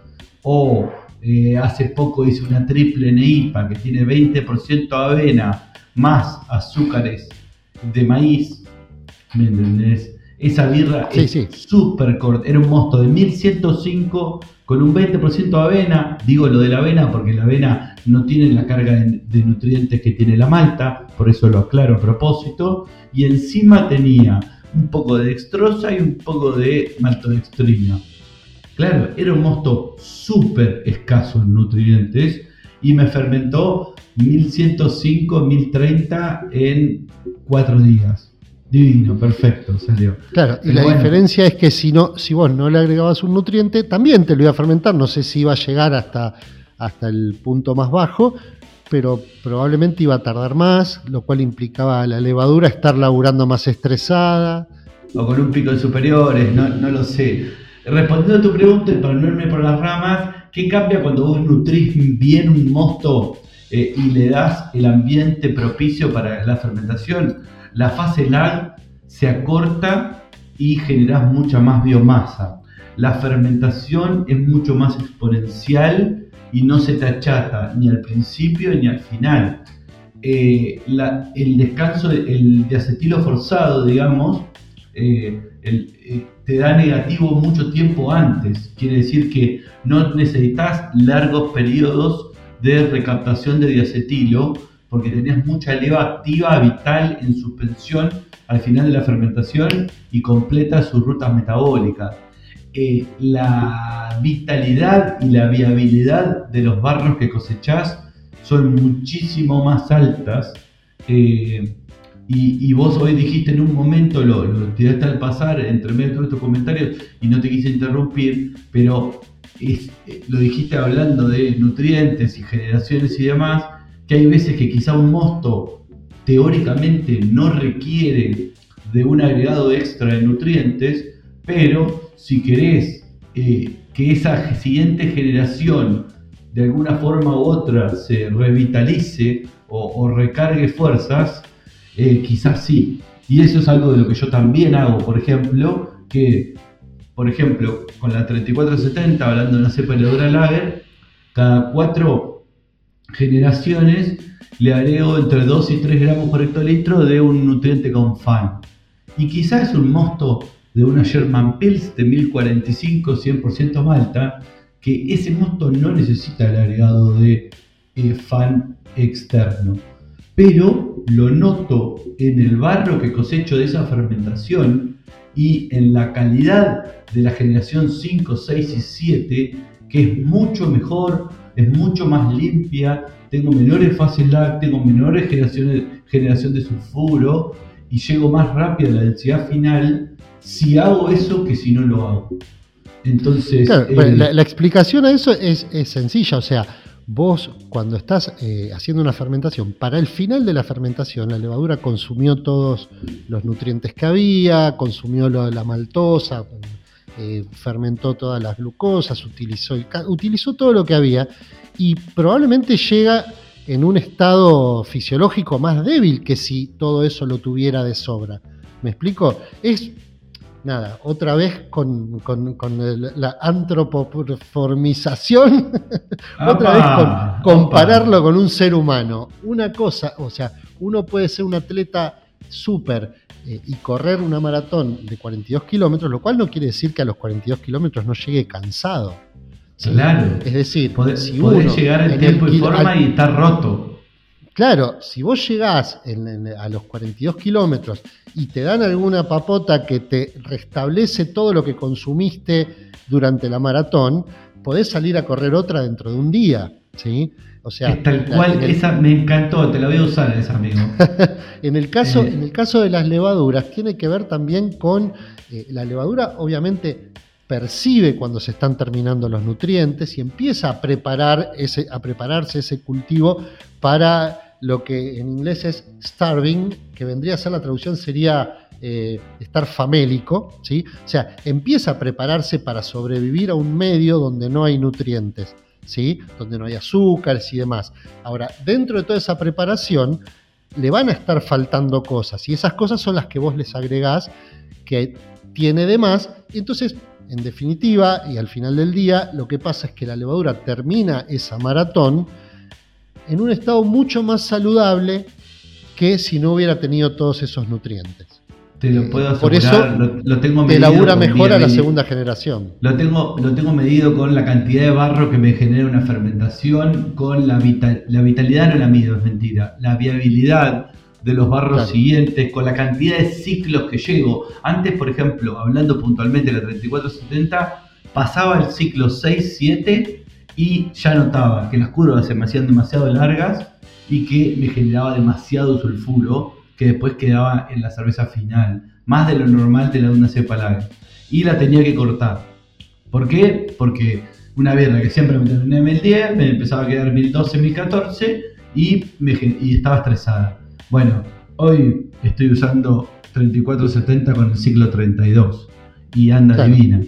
o eh, hace poco hice una triple NEIPA que tiene 20% avena más azúcares de maíz, ¿me entendés? Esa birra es súper corta, era un mosto de 1105 con un 20% de avena, digo lo de la avena porque la avena no tiene la carga de, nutrientes que tiene la malta, por eso lo aclaro a propósito, y encima tenía un poco de dextrosa y un poco de maltodextrina. Claro, era un mosto súper escaso en nutrientes y me fermentó 1105, 1030 en 4 días. Divino, perfecto, salió. Claro, y la diferencia es que si no, si vos no le agregabas un nutriente, también te lo iba a fermentar. No sé si iba a llegar hasta, hasta el punto más bajo, pero probablemente iba a tardar más, lo cual implicaba a la levadura estar laburando más estresada. O con un pico de superiores, no, no lo sé. Respondiendo a tu pregunta, y para no irme por las ramas, ¿qué cambia cuando vos nutrís bien un mosto eh, y le das el ambiente propicio para la fermentación? la fase lag se acorta y generas mucha más biomasa. La fermentación es mucho más exponencial y no se te achata ni al principio ni al final. Eh, el descanso, el de acetilo forzado, digamos, eh, eh, te da negativo mucho tiempo antes. Quiere decir que no necesitas largos periodos de recaptación de diacetilo porque tenías mucha leva activa vital en suspensión al final de la fermentación y completa sus rutas metabólicas. Eh, la vitalidad y la viabilidad de los barros que cosechás son muchísimo más altas. Eh, y, vos hoy dijiste en un momento, lo, lo tiraste al pasar entre medio de todos estos comentarios y no te quise interrumpir, pero es, eh, lo dijiste hablando de nutrientes y generaciones y demás, que hay veces que quizá un mosto teóricamente no requiere de un agregado extra de nutrientes, pero si querés eh, que esa siguiente generación de alguna forma u otra se revitalice o, recargue fuerzas, eh, quizás sí. Y eso es algo de lo que yo también hago, por ejemplo, que, por ejemplo, con la 3470, hablando de una cepa de lager, cada cuatro generaciones le agrego entre 2 y 3 gramos por hectolitro de un nutriente con FAN. Y quizás es un mosto de una Sherman Pils de 1045 100% malta, que ese mosto no necesita el agregado de eh, FAN externo. Pero lo noto en el barro que cosecho de esa fermentación y en la calidad de la generación 5, 6 y 7, que es mucho mejor es mucho más limpia, tengo menores fases lag, tengo menores generaciones, generación de sulfuro y llego más rápido a la densidad final si hago eso que si no lo hago. Entonces. Eh, la, explicación a eso es, sencilla, o sea, vos cuando estás eh, haciendo una fermentación, para el final de la fermentación, la levadura consumió todos los nutrientes que había, consumió la maltosa, eh, fermentó todas las glucosas, utilizó, utilizó todo lo que había y probablemente llega en un estado fisiológico más débil que si todo eso lo tuviera de sobra. ¿Me explico? Es, nada, otra vez con, con, con el- la antropoformización, *laughs* otra vez con compararlo con un ser humano. Una cosa, o sea, uno puede ser un atleta súper eh, y correr una maratón de 42 kilómetros, lo cual no quiere decir que a los 42 kilómetros no llegue cansado. ¿sí? Claro. Es decir, Podés, si podés uno llegar en tiempo y forma al- y estar roto. Claro, si vos llegás en- en- a los 42 kilómetros y te dan alguna papota que te restablece todo lo que consumiste durante la maratón, podés salir a correr otra dentro de un día, ¿sí? O sea, es tal la- cual, el- esa me encantó, te la voy a usar esa, amigo. *laughs* En el caso, Eh. en el caso de las levaduras, tiene que ver también con eh, la levadura, obviamente percibe cuando se están terminando los nutrientes y empieza a preparar a prepararse ese cultivo para lo que en inglés es starving, que vendría a ser la traducción sería eh, estar famélico, ¿sí? O sea, empieza a prepararse para sobrevivir a un medio donde no hay nutrientes, ¿sí? Donde no hay azúcares y demás. Ahora, dentro de toda esa preparación, le van a estar faltando cosas y esas cosas son las que vos les agregás que tiene de más y entonces en definitiva y al final del día lo que pasa es que la levadura termina esa maratón en un estado mucho más saludable que si no hubiera tenido todos esos nutrientes. Te lo Eh, puedo por asegurar, eso lo, lo tengo Te medido labura con mejor a la segunda generación. Lo tengo, lo tengo medido con la cantidad de barro que me genera una fermentación, con la, vital, la vitalidad, no la mido, es mentira. La viabilidad de los barros Claro. siguientes, con la cantidad de ciclos que llego. Antes, por ejemplo, hablando puntualmente de la 3470, pasaba el ciclo 6-7 y ya notaba que las curvas se me hacían demasiado largas y que me generaba demasiado sulfuro que después quedaba en la cerveza final, más de lo normal de la de una cepa lager. Y la tenía que cortar. ¿Por qué? Porque una birra que siempre me terminaba en 1010, me empezaba a quedar 1012, 1014 y, me, y estaba estresada. Bueno, hoy estoy usando 3470 con el ciclo 32 y anda Claro. divina.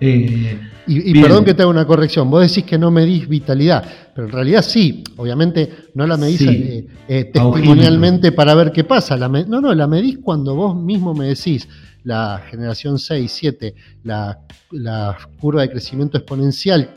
Eh, Y, y perdón que te haga una corrección, vos decís que no medís vitalidad, pero en realidad sí, obviamente no la medís Sí. eh, eh, testimonialmente para ver qué pasa. La me- no, no, la medís cuando vos mismo me decís la generación 6, 7, la, la curva de crecimiento exponencial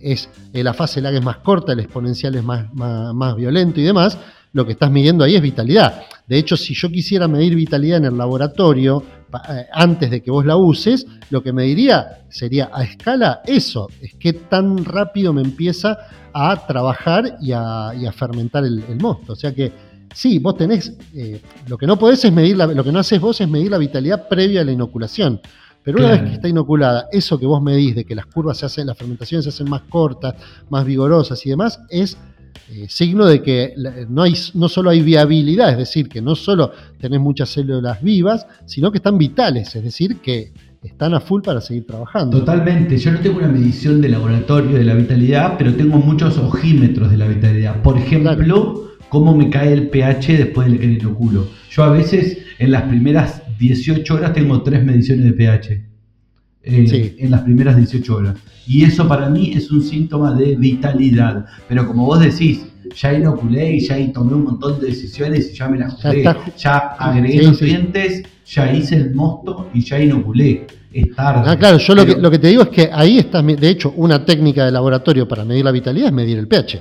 es eh, la fase lag es más corta, el exponencial es más, más, más violento y demás, lo que estás midiendo ahí es vitalidad. De hecho, si yo quisiera medir vitalidad en el laboratorio, eh, antes de que vos la uses, lo que me diría sería a escala eso, es que tan rápido me empieza a trabajar y a, y a fermentar el, el mosto. O sea que sí, vos tenés, eh, lo que no podés es medir, la- lo que no haces vos es medir la vitalidad previa a la inoculación. Pero una Claro. vez que está inoculada, eso que vos medís de que las curvas se hacen, las fermentaciones se hacen más cortas, más vigorosas y demás, es eh, signo de que no, hay, no solo hay viabilidad, es decir, que no solo tenés muchas células vivas, sino que están vitales, es decir, que están a full para seguir trabajando. Totalmente, yo no tengo una medición de laboratorio de la vitalidad, pero tengo muchos ojímetros de la vitalidad. Por ejemplo, cómo me cae el pH después del que. Yo a veces en las primeras 18 horas tengo tres mediciones de pH. Eh, Sí. En las primeras 18 horas. Y eso para mí es un síntoma de vitalidad. Pero como vos decís, ya inoculé y ya tomé un montón de decisiones y ya me las jugué. Ya agregué Sí, sí. nutrientes, ya hice el mosto y ya inoculé. Es tarde. Ah, claro, yo lo que, Pero- lo que te digo es que ahí está, de hecho, una técnica de laboratorio para medir la vitalidad es medir el pH.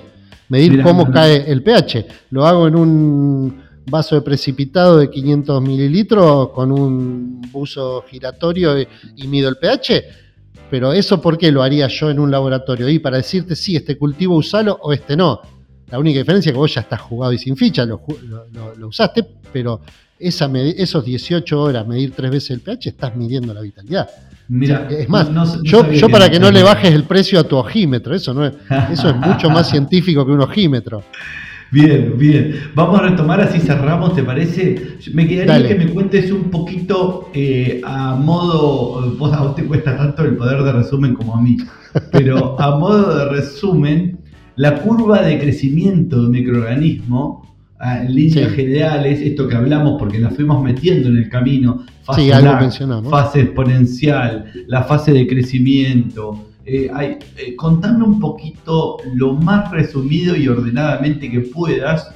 Medir Mirá, cómo cae el pH. Lo hago en un vaso de precipitado de 500 mililitros con un buzo giratorio y, y mido el pH. Pero eso, ¿por qué lo haría yo en un laboratorio? Y para decirte, sí, este cultivo usalo o este no. La única diferencia es que vos ya estás jugado y sin ficha, lo, usaste, pero esa esos 18 horas, medir tres veces el pH, estás midiendo la vitalidad. Mira, Es más, no- no yo, para que no le bajes el precio a tu ojímetro, eso, no es, eso es mucho más *laughs* científico que un ojímetro. Bien, bien. Vamos a retomar, así cerramos, ¿te parece? Me quedaría Dale. que me cuentes un poquito eh, a modo. Vos a vos te cuesta tanto el poder de resumen como a mí. Pero a *laughs* modo de resumen, la curva de crecimiento de microorganismo, ah, en líneas Sí. generales, esto que hablamos porque la fuimos metiendo en el camino, fase Sí, algo lag, mencionamos. fase exponencial, la fase de crecimiento. Eh, eh, contame un poquito lo más resumido y ordenadamente que puedas.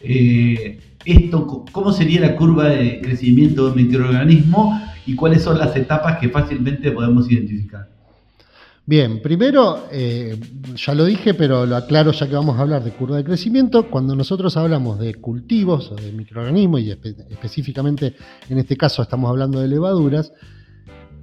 eh, esto, ¿Cómo sería la curva de crecimiento de un microorganismo y cuáles son las etapas que fácilmente podemos identificar. Bien, primero, eh, ya lo dije, pero lo aclaro ya que vamos a hablar de curva de crecimiento. Cuando nosotros hablamos de cultivos o de microorganismos, y específicamente en este caso estamos hablando de levaduras,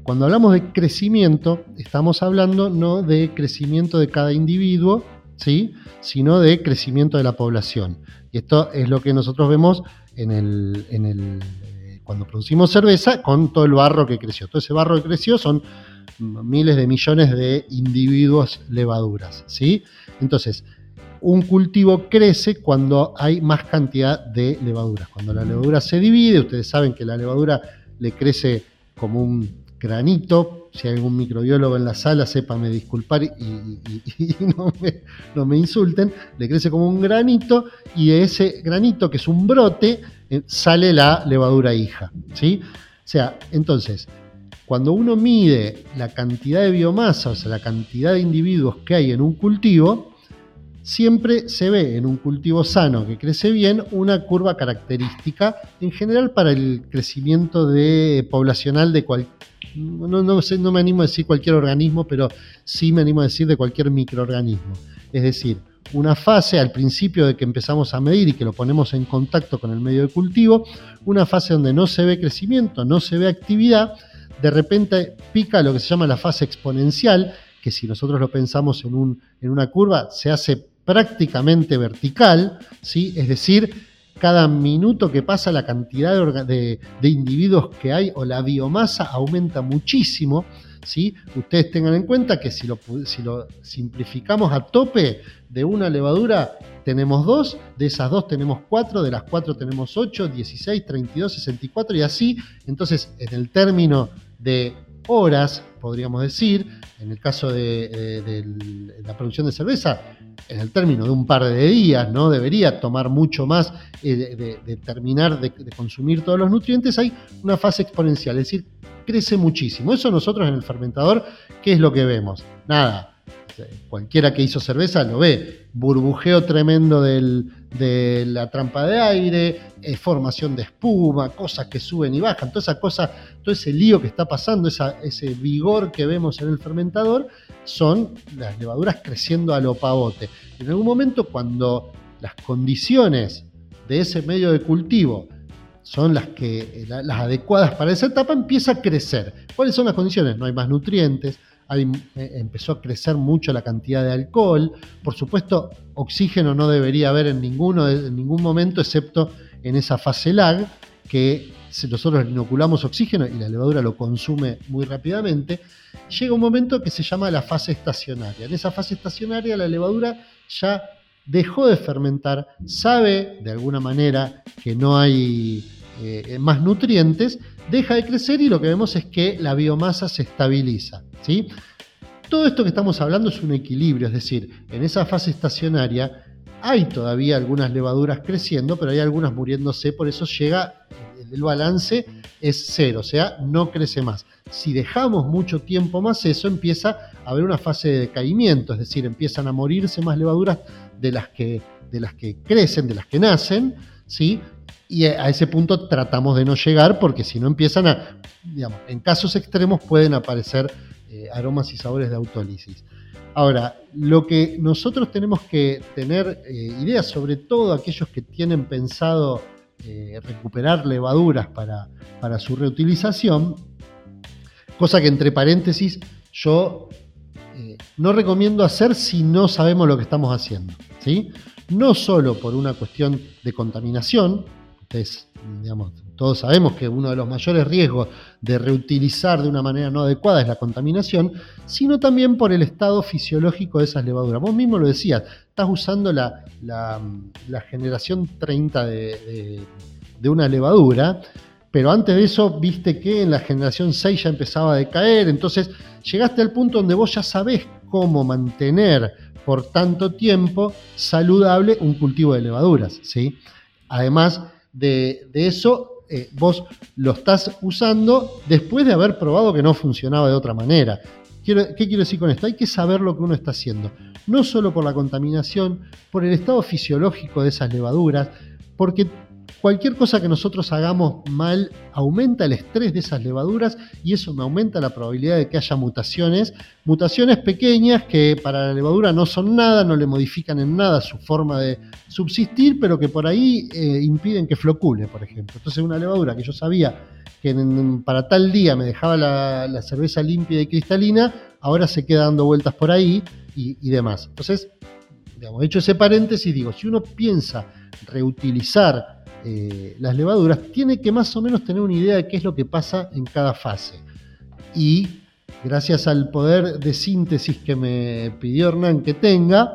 cuando hablamos de crecimiento, estamos hablando no de crecimiento de cada individuo, ¿sí? sino de crecimiento de la población. Y esto es lo que nosotros vemos en el, en el, eh, cuando producimos cerveza con todo el barro que creció. Todo ese barro que creció son miles de millones de individuos levaduras. ¿sí? Entonces, un cultivo crece cuando hay más cantidad de levaduras. Cuando la levadura se divide, ustedes saben que la levadura le crece como un granito. Si hay algún microbiólogo en la sala, sépame disculpar y, no, me, insulten. Le crece como un granito y de ese granito, que es un brote, eh, sale la levadura hija. ¿sí? O sea, entonces, cuando uno mide la cantidad de biomasa, o sea, la cantidad de individuos que hay en un cultivo, siempre se ve en un cultivo sano que crece bien una curva característica en general para el crecimiento de, poblacional de cualquier no, no, sé, no me animo a decir cualquier organismo, pero sí me animo a decir de cualquier microorganismo. Es decir, una fase al principio de que empezamos a medir y que lo ponemos en contacto con el medio de cultivo, una fase donde no se ve crecimiento, no se ve actividad, de repente pica lo que se llama la fase exponencial, que si nosotros lo pensamos en, un, en una curva, se hace prácticamente vertical, ¿sí? es decir, cada minuto que pasa la cantidad de, individuos que hay o la biomasa aumenta muchísimo. ¿sí? Ustedes tengan en cuenta que si lo, si lo simplificamos a tope de una levadura, tenemos dos, de esas dos tenemos cuatro, de las cuatro tenemos ocho, 16, 32, 64 y así. Entonces, en el término de horas, podríamos decir, en el caso de, la producción de cerveza, en el término de un par de días, no debería tomar mucho más eh, de, terminar de, consumir todos los nutrientes, hay una fase exponencial, es decir, crece muchísimo. Eso nosotros en el fermentador, ¿qué es lo que vemos? Nada, cualquiera que hizo cerveza lo ve, burbujeo tremendo de la trampa de aire, eh, formación de espuma, cosas que suben y bajan, toda esa cosa, todo ese lío que está pasando, ese vigor que vemos en el fermentador, son las levaduras creciendo a lo pavote. En algún momento cuando las condiciones de ese medio de cultivo son las, que, las adecuadas para esa etapa, empieza a crecer. ¿Cuáles son las condiciones? No hay más nutrientes, eh, empezó a crecer mucho la cantidad de alcohol. Por supuesto, oxígeno no debería haber en, ninguno, en ningún momento, excepto en esa fase lag, que nosotros inoculamos oxígeno y la levadura lo consume muy rápidamente, llega un momento que se llama la fase estacionaria. En esa fase estacionaria la levadura ya dejó de fermentar, sabe de alguna manera que no hay eh, más nutrientes, deja de crecer y lo que vemos es que la biomasa se estabiliza. ¿sí? Todo esto que estamos hablando es un equilibrio, es decir, en esa fase estacionaria hay todavía algunas levaduras creciendo, pero hay algunas muriéndose, por eso llega, el balance es cero, o sea, no crece más. Si dejamos mucho tiempo más eso, empieza a haber una fase de decaimiento, es decir, empiezan a morirse más levaduras de las que, de las que crecen, de las que nacen, ¿sí? Y a ese punto tratamos de no llegar porque si no empiezan a, digamos, en casos extremos pueden aparecer eh, aromas y sabores de autólisis. Ahora, lo que nosotros tenemos que tener eh, ideas, sobre todo aquellos que tienen pensado eh, recuperar levaduras para, para su reutilización, cosa que entre paréntesis yo no recomiendo hacer si no sabemos lo que estamos haciendo. ¿sí? No solo por una cuestión de contaminación, digamos, todos sabemos que uno de los mayores riesgos de reutilizar de una manera no adecuada es la contaminación, sino también por el estado fisiológico de esas levaduras. Vos mismo lo decías, estás usando la, generación 30 de, una levadura, pero antes de eso viste que en la generación 6 ya empezaba a decaer, entonces llegaste al punto donde vos ya sabés cómo mantener por tanto tiempo saludable un cultivo de levaduras, ¿sí? Además, de, eso, eh, vos lo estás usando después de haber probado que no funcionaba de otra manera. ¿Qué quiero decir con esto? Hay que saber lo que uno está haciendo, no solo por la contaminación, por el estado fisiológico de esas levaduras, porque cualquier cosa que nosotros hagamos mal aumenta el estrés de esas levaduras y eso me aumenta la probabilidad de que haya mutaciones, mutaciones pequeñas que para la levadura no son nada, no le modifican en nada su forma de subsistir, pero que por ahí eh, impiden que flocule, por ejemplo. Entonces una levadura que yo sabía que para tal día me dejaba la, cerveza limpia y cristalina, ahora se queda dando vueltas por ahí y, y demás. Entonces, digamos, hecho ese paréntesis, digo, si uno piensa reutilizar eh, las levaduras, tiene que más o menos tener una idea de qué es lo que pasa en cada fase. Y gracias al poder de síntesis que me pidió Hernán que tenga,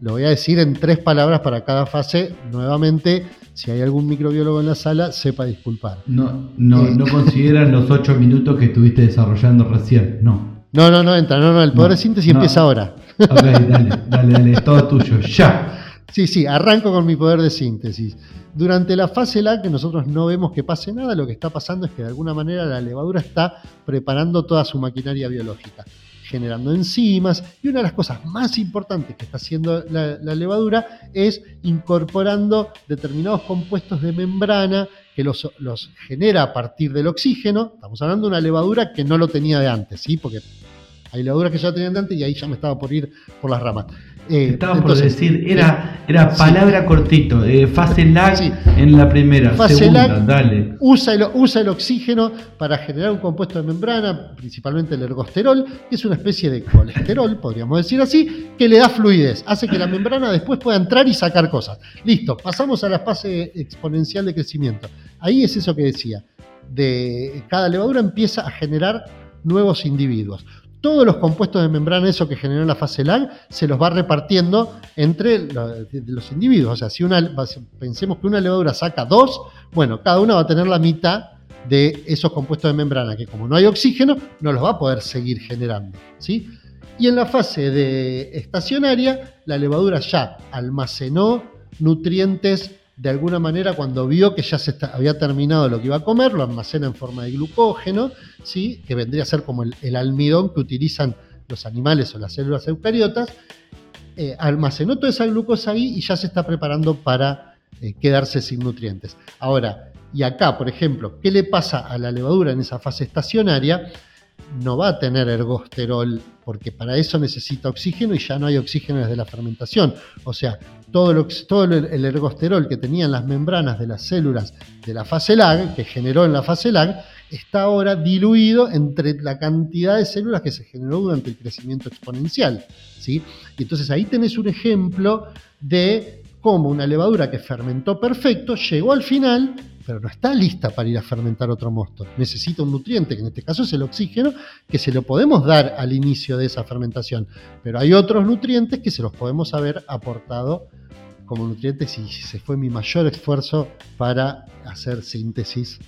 lo voy a decir en tres palabras para cada fase. Nuevamente, si hay algún microbiólogo en la sala, sepa disculpar. No, no, eh, no consideran los ocho minutos que estuviste desarrollando recién, no. No, no, no entra, no, no, el poder de síntesis empieza ahora. Ok, dale, dale, dale, todo tuyo, ya. Sí, sí, arranco con mi poder de síntesis. Durante la fase LAC, que nosotros no vemos que pase nada, lo que está pasando es que de alguna manera la levadura está preparando toda su maquinaria biológica, generando enzimas, y una de las cosas más importantes que está haciendo la, levadura es incorporando determinados compuestos de membrana que los, genera a partir del oxígeno. Estamos hablando de una levadura que no lo tenía de antes, ¿sí? Porque hay levaduras que ya tenían de antes y ahí ya me estaba por ir por las ramas. Eh, Estaba por decir, era, era palabra cortito, eh, fase lag en la primera, fase segunda, dale. Usa el, usa el oxígeno para generar un compuesto de membrana, principalmente el ergosterol, que es una especie de colesterol, podríamos decir así, que le da fluidez, hace que la membrana después pueda entrar y sacar cosas. Listo, pasamos a la fase exponencial de crecimiento. Ahí es eso que decía, de cada levadura empieza a generar nuevos individuos todos los compuestos de membrana, eso que generó la fase lag, se los va repartiendo entre los individuos. O sea, si una, pensemos que una levadura saca dos, bueno, cada una va a tener la mitad de esos compuestos de membrana, que como no hay oxígeno, no los va a poder seguir generando. ¿sí? Y en la fase de estacionaria, la levadura ya almacenó nutrientes de alguna manera cuando vio que ya se había terminado lo que iba a comer, lo almacena en forma de glucógeno, ¿sí? que vendría a ser como el, almidón que utilizan los animales o las células eucariotas, eh, almacenó toda esa glucosa ahí y ya se está preparando para eh, quedarse sin nutrientes. Ahora, y acá, por ejemplo, ¿qué le pasa a la levadura en esa fase estacionaria? No va a tener ergosterol porque para eso necesita oxígeno y ya no hay oxígeno desde la fermentación. O sea, todo, el ergosterol que tenían las membranas de las células de la fase lag, que generó en la fase lag, está ahora diluido entre la cantidad de células que se generó durante el crecimiento exponencial. ¿sí? Y entonces ahí tenés un ejemplo de cómo una levadura que fermentó perfecto llegó al final pero no está lista para ir a fermentar otro mosto. Necesita un nutriente, que en este caso es el oxígeno, que se lo podemos dar al inicio de esa fermentación. Pero hay otros nutrientes que se los podemos haber aportado como nutrientes y se fue mi mayor esfuerzo para hacer síntesis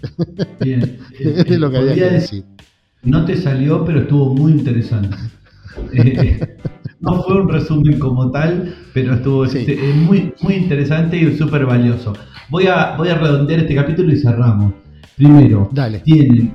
Bien, *laughs* de lo que había que decir. No te salió, pero estuvo muy interesante. *laughs* Eh, no fue un resumen como tal, pero estuvo este, muy, muy interesante y súper valioso. Voy a, voy a redondear este capítulo y cerramos. Primero, tienen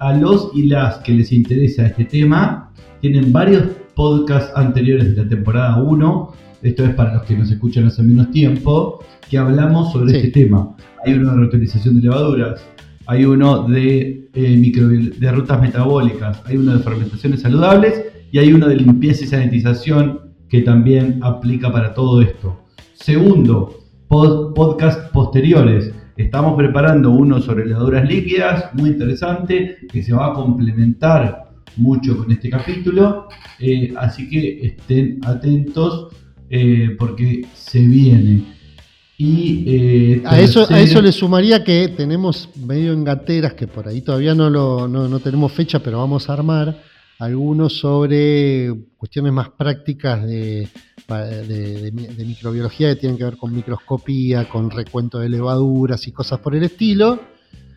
a los y las que les interesa este tema, tienen varios podcasts anteriores de la temporada 1, esto es para los que nos escuchan hace menos tiempo, que hablamos sobre este tema. Hay uno de reutilización de levaduras, hay uno de, eh, de rutas metabólicas, hay uno de fermentaciones saludables y hay uno de limpieza y sanitización que también aplica para todo esto. Segundo, podcast posteriores. Estamos preparando uno sobre levaduras líquidas, muy interesante, que se va a complementar mucho con este capítulo. Eh, así que estén atentos eh, porque se viene. Y, eh, a, eso, a eso le sumaría que tenemos medio en gateras, que por ahí todavía no, lo, no, no tenemos fecha, pero vamos a armar algunos sobre cuestiones más prácticas de, de, microbiología que tienen que ver con microscopía, con recuento de levaduras y cosas por el estilo.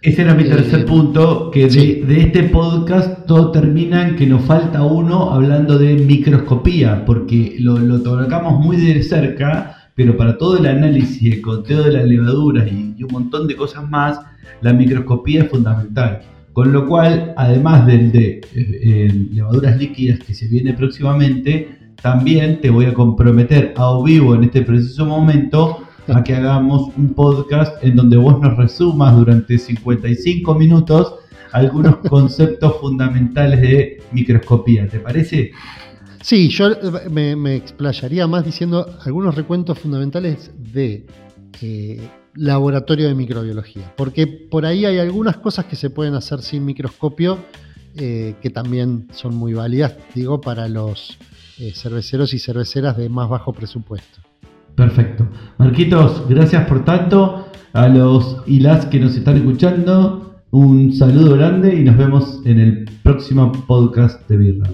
Ese era mi tercer eh, punto, que de, este podcast todo termina en que nos falta uno hablando de microscopía, porque lo, lo tocamos muy de cerca, pero para todo el análisis, el conteo de las levaduras y, y un montón de cosas más, la microscopía es fundamental. Con lo cual, además del de eh, levaduras líquidas que se viene próximamente, también te voy a comprometer a vivo en este preciso momento a que hagamos un podcast en donde vos nos resumas durante 55 minutos algunos *laughs* conceptos fundamentales de microscopía. ¿Te parece? Sí, yo eh, me, explayaría más diciendo algunos recuentos fundamentales de eh, laboratorio de microbiología, porque por ahí hay algunas cosas que se pueden hacer sin microscopio eh, que también son muy válidas, digo, para los cerveceros y cerveceras de más bajo presupuesto. Perfecto. Marquitos, gracias por tanto. A los y las que nos están escuchando, un saludo grande y nos vemos en el próximo podcast de Birra.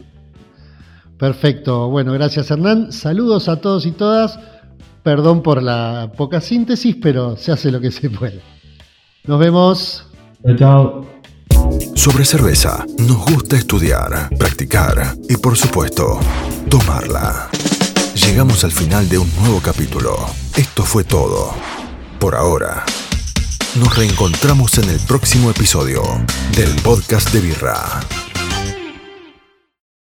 Perfecto. Bueno, gracias Hernán. Saludos a todos y todas. Perdón por la poca síntesis, pero se hace lo que se puede. Nos vemos. Chao, chao. Sobre cerveza, nos gusta estudiar, practicar y por supuesto, tomarla. Llegamos al final de un nuevo capítulo. Esto fue todo. Por ahora. Nos reencontramos en el próximo episodio del podcast de Birra.